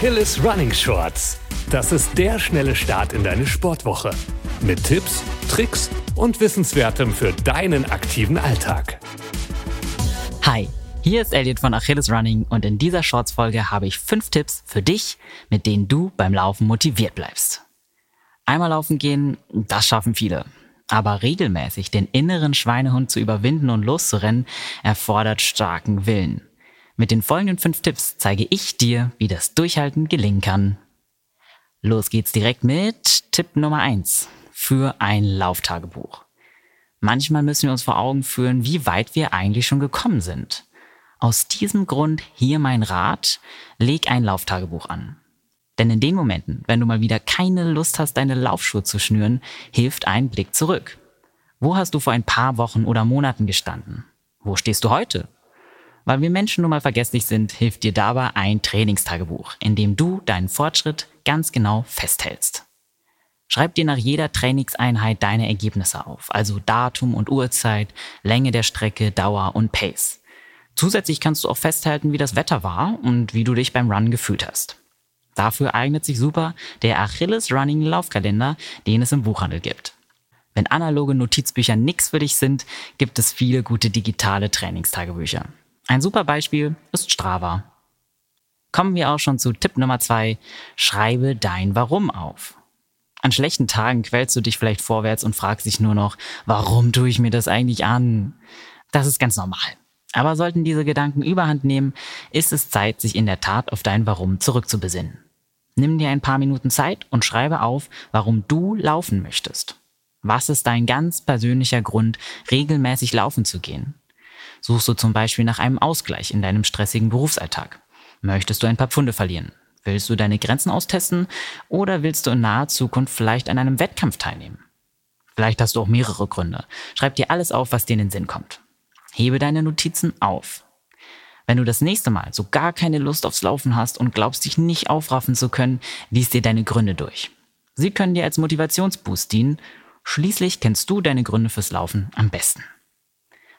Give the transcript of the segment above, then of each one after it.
Achilles Running Shorts. Das ist der schnelle Start in deine Sportwoche. Mit Tipps, Tricks und Wissenswertem für deinen aktiven Alltag. Hi, hier ist Elliot von Achilles Running und in dieser Shorts-Folge habe ich fünf Tipps für dich, mit denen du beim Laufen motiviert bleibst. Einmal laufen gehen, das schaffen viele. Aber regelmäßig den inneren Schweinehund zu überwinden und loszurennen, erfordert starken Willen. Mit den folgenden fünf Tipps zeige ich dir, wie das Durchhalten gelingen kann. Los geht's direkt mit Tipp Nummer eins für ein Lauftagebuch. Manchmal müssen wir uns vor Augen führen, wie weit wir eigentlich schon gekommen sind. Aus diesem Grund hier mein Rat, leg ein Lauftagebuch an. Denn in den Momenten, wenn du mal wieder keine Lust hast, deine Laufschuhe zu schnüren, hilft ein Blick zurück. Wo hast du vor ein paar Wochen oder Monaten gestanden? Wo stehst du heute? Weil wir Menschen nun mal vergesslich sind, hilft dir dabei ein Trainingstagebuch, in dem du deinen Fortschritt ganz genau festhältst. Schreib dir nach jeder Trainingseinheit deine Ergebnisse auf, also Datum und Uhrzeit, Länge der Strecke, Dauer und Pace. Zusätzlich kannst du auch festhalten, wie das Wetter war und wie du dich beim Run gefühlt hast. Dafür eignet sich super der Achilles Running Laufkalender, den es im Buchhandel gibt. Wenn analoge Notizbücher nichts für dich sind, gibt es viele gute digitale Trainingstagebücher. Ein super Beispiel ist Strava. Kommen wir auch schon zu Tipp Nummer zwei. Schreibe dein Warum auf. An schlechten Tagen quälst du dich vielleicht vorwärts und fragst dich nur noch, warum tue ich mir das eigentlich an? Das ist ganz normal. Aber sollten diese Gedanken überhand nehmen, ist es Zeit, sich in der Tat auf dein Warum zurückzubesinnen. Nimm dir ein paar Minuten Zeit und schreibe auf, warum du laufen möchtest. Was ist dein ganz persönlicher Grund, regelmäßig laufen zu gehen? Suchst du zum Beispiel nach einem Ausgleich in deinem stressigen Berufsalltag? Möchtest du ein paar Pfunde verlieren? Willst du deine Grenzen austesten oder willst du in naher Zukunft vielleicht an einem Wettkampf teilnehmen? Vielleicht hast du auch mehrere Gründe. Schreib dir alles auf, was dir in den Sinn kommt. Hebe deine Notizen auf. Wenn du das nächste Mal so gar keine Lust aufs Laufen hast und glaubst, dich nicht aufraffen zu können, lies dir deine Gründe durch. Sie können dir als Motivationsboost dienen. Schließlich kennst du deine Gründe fürs Laufen am besten.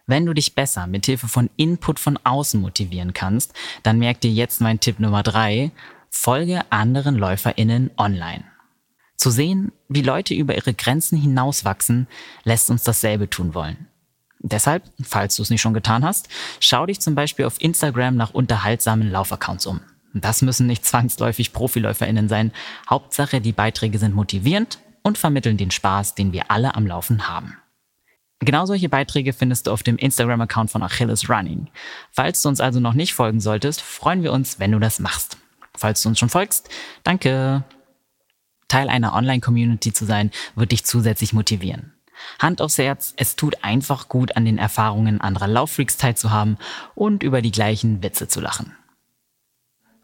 Wenn du dich besser mit Hilfe von Input von außen motivieren kannst, dann merk dir jetzt mein Tipp Nummer drei. Folge anderen LäuferInnen online. Zu sehen, wie Leute über ihre Grenzen hinauswachsen, lässt uns dasselbe tun wollen. Deshalb, falls du es nicht schon getan hast, schau dich zum Beispiel auf Instagram nach unterhaltsamen Laufaccounts um. Das müssen nicht zwangsläufig ProfiläuferInnen sein. Hauptsache, die Beiträge sind motivierend und vermitteln den Spaß, den wir alle am Laufen haben. Genau solche Beiträge findest du auf dem Instagram-Account von Achilles Running. Falls du uns also noch nicht folgen solltest, freuen wir uns, wenn du das machst. Falls du uns schon folgst, danke. Teil einer Online-Community zu sein, wird dich zusätzlich motivieren. Hand aufs Herz, es tut einfach gut, an den Erfahrungen anderer Lauffreaks teilzuhaben und über die gleichen Witze zu lachen.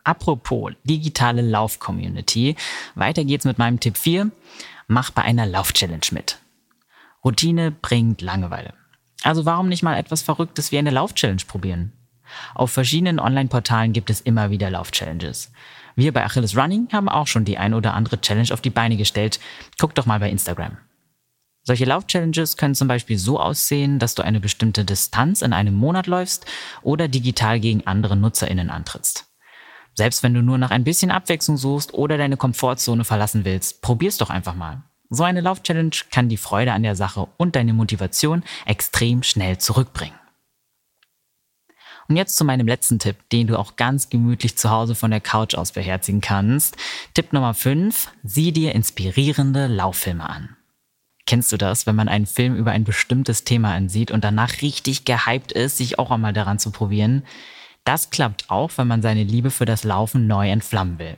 Apropos digitale Lauf-Community, weiter geht's mit meinem Tipp 4. Mach bei einer Lauf-Challenge mit. Routine bringt Langeweile. Also warum nicht mal etwas Verrücktes wie eine Lauf-Challenge probieren? Auf verschiedenen Online-Portalen gibt es immer wieder Lauf-Challenges. Wir bei Achilles Running haben auch schon die ein oder andere Challenge auf die Beine gestellt. Guck doch mal bei Instagram. Solche Lauf-Challenges können zum Beispiel so aussehen, dass du eine bestimmte Distanz in einem Monat läufst oder digital gegen andere NutzerInnen antrittst. Selbst wenn du nur nach ein bisschen Abwechslung suchst oder deine Komfortzone verlassen willst, probier's doch einfach mal. So eine Lauf-Challenge kann die Freude an der Sache und deine Motivation extrem schnell zurückbringen. Und jetzt zu meinem letzten Tipp, den du auch ganz gemütlich zu Hause von der Couch aus beherzigen kannst. Tipp Nummer 5. Sieh dir inspirierende Lauffilme an. Kennst du das, wenn man einen Film über ein bestimmtes Thema ansieht und danach richtig gehypt ist, sich auch einmal daran zu probieren? Das klappt auch, wenn man seine Liebe für das Laufen neu entflammen will.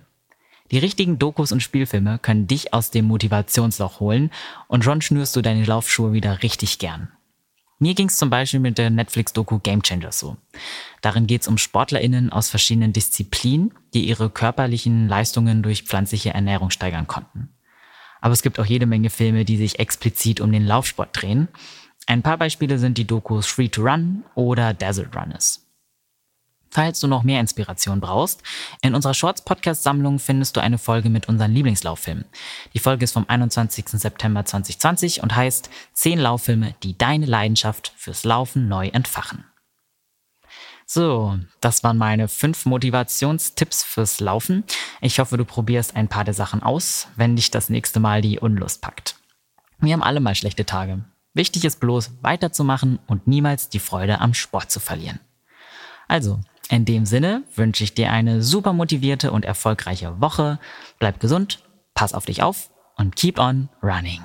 Die richtigen Dokus und Spielfilme können dich aus dem Motivationsloch holen und schon schnürst du deine Laufschuhe wieder richtig gern. Mir ging es zum Beispiel mit der Netflix-Doku Game Changers so. Darin geht es um SportlerInnen aus verschiedenen Disziplinen, die ihre körperlichen Leistungen durch pflanzliche Ernährung steigern konnten. Aber es gibt auch jede Menge Filme, die sich explizit um den Laufsport drehen. Ein paar Beispiele sind die Dokus Free to Run oder Desert Runners. Falls du noch mehr Inspiration brauchst, in unserer Shorts-Podcast-Sammlung findest du eine Folge mit unseren Lieblingslauffilmen. Die Folge ist vom 21. September 2020 und heißt 10 Lauffilme, die deine Leidenschaft fürs Laufen neu entfachen. So, das waren meine fünf Motivationstipps fürs Laufen. Ich hoffe, du probierst ein paar der Sachen aus, wenn dich das nächste Mal die Unlust packt. Wir haben alle mal schlechte Tage. Wichtig ist bloß, weiterzumachen und niemals die Freude am Sport zu verlieren. Also, in dem Sinne wünsche ich dir eine super motivierte und erfolgreiche Woche. Bleib gesund, pass auf dich auf und keep on running.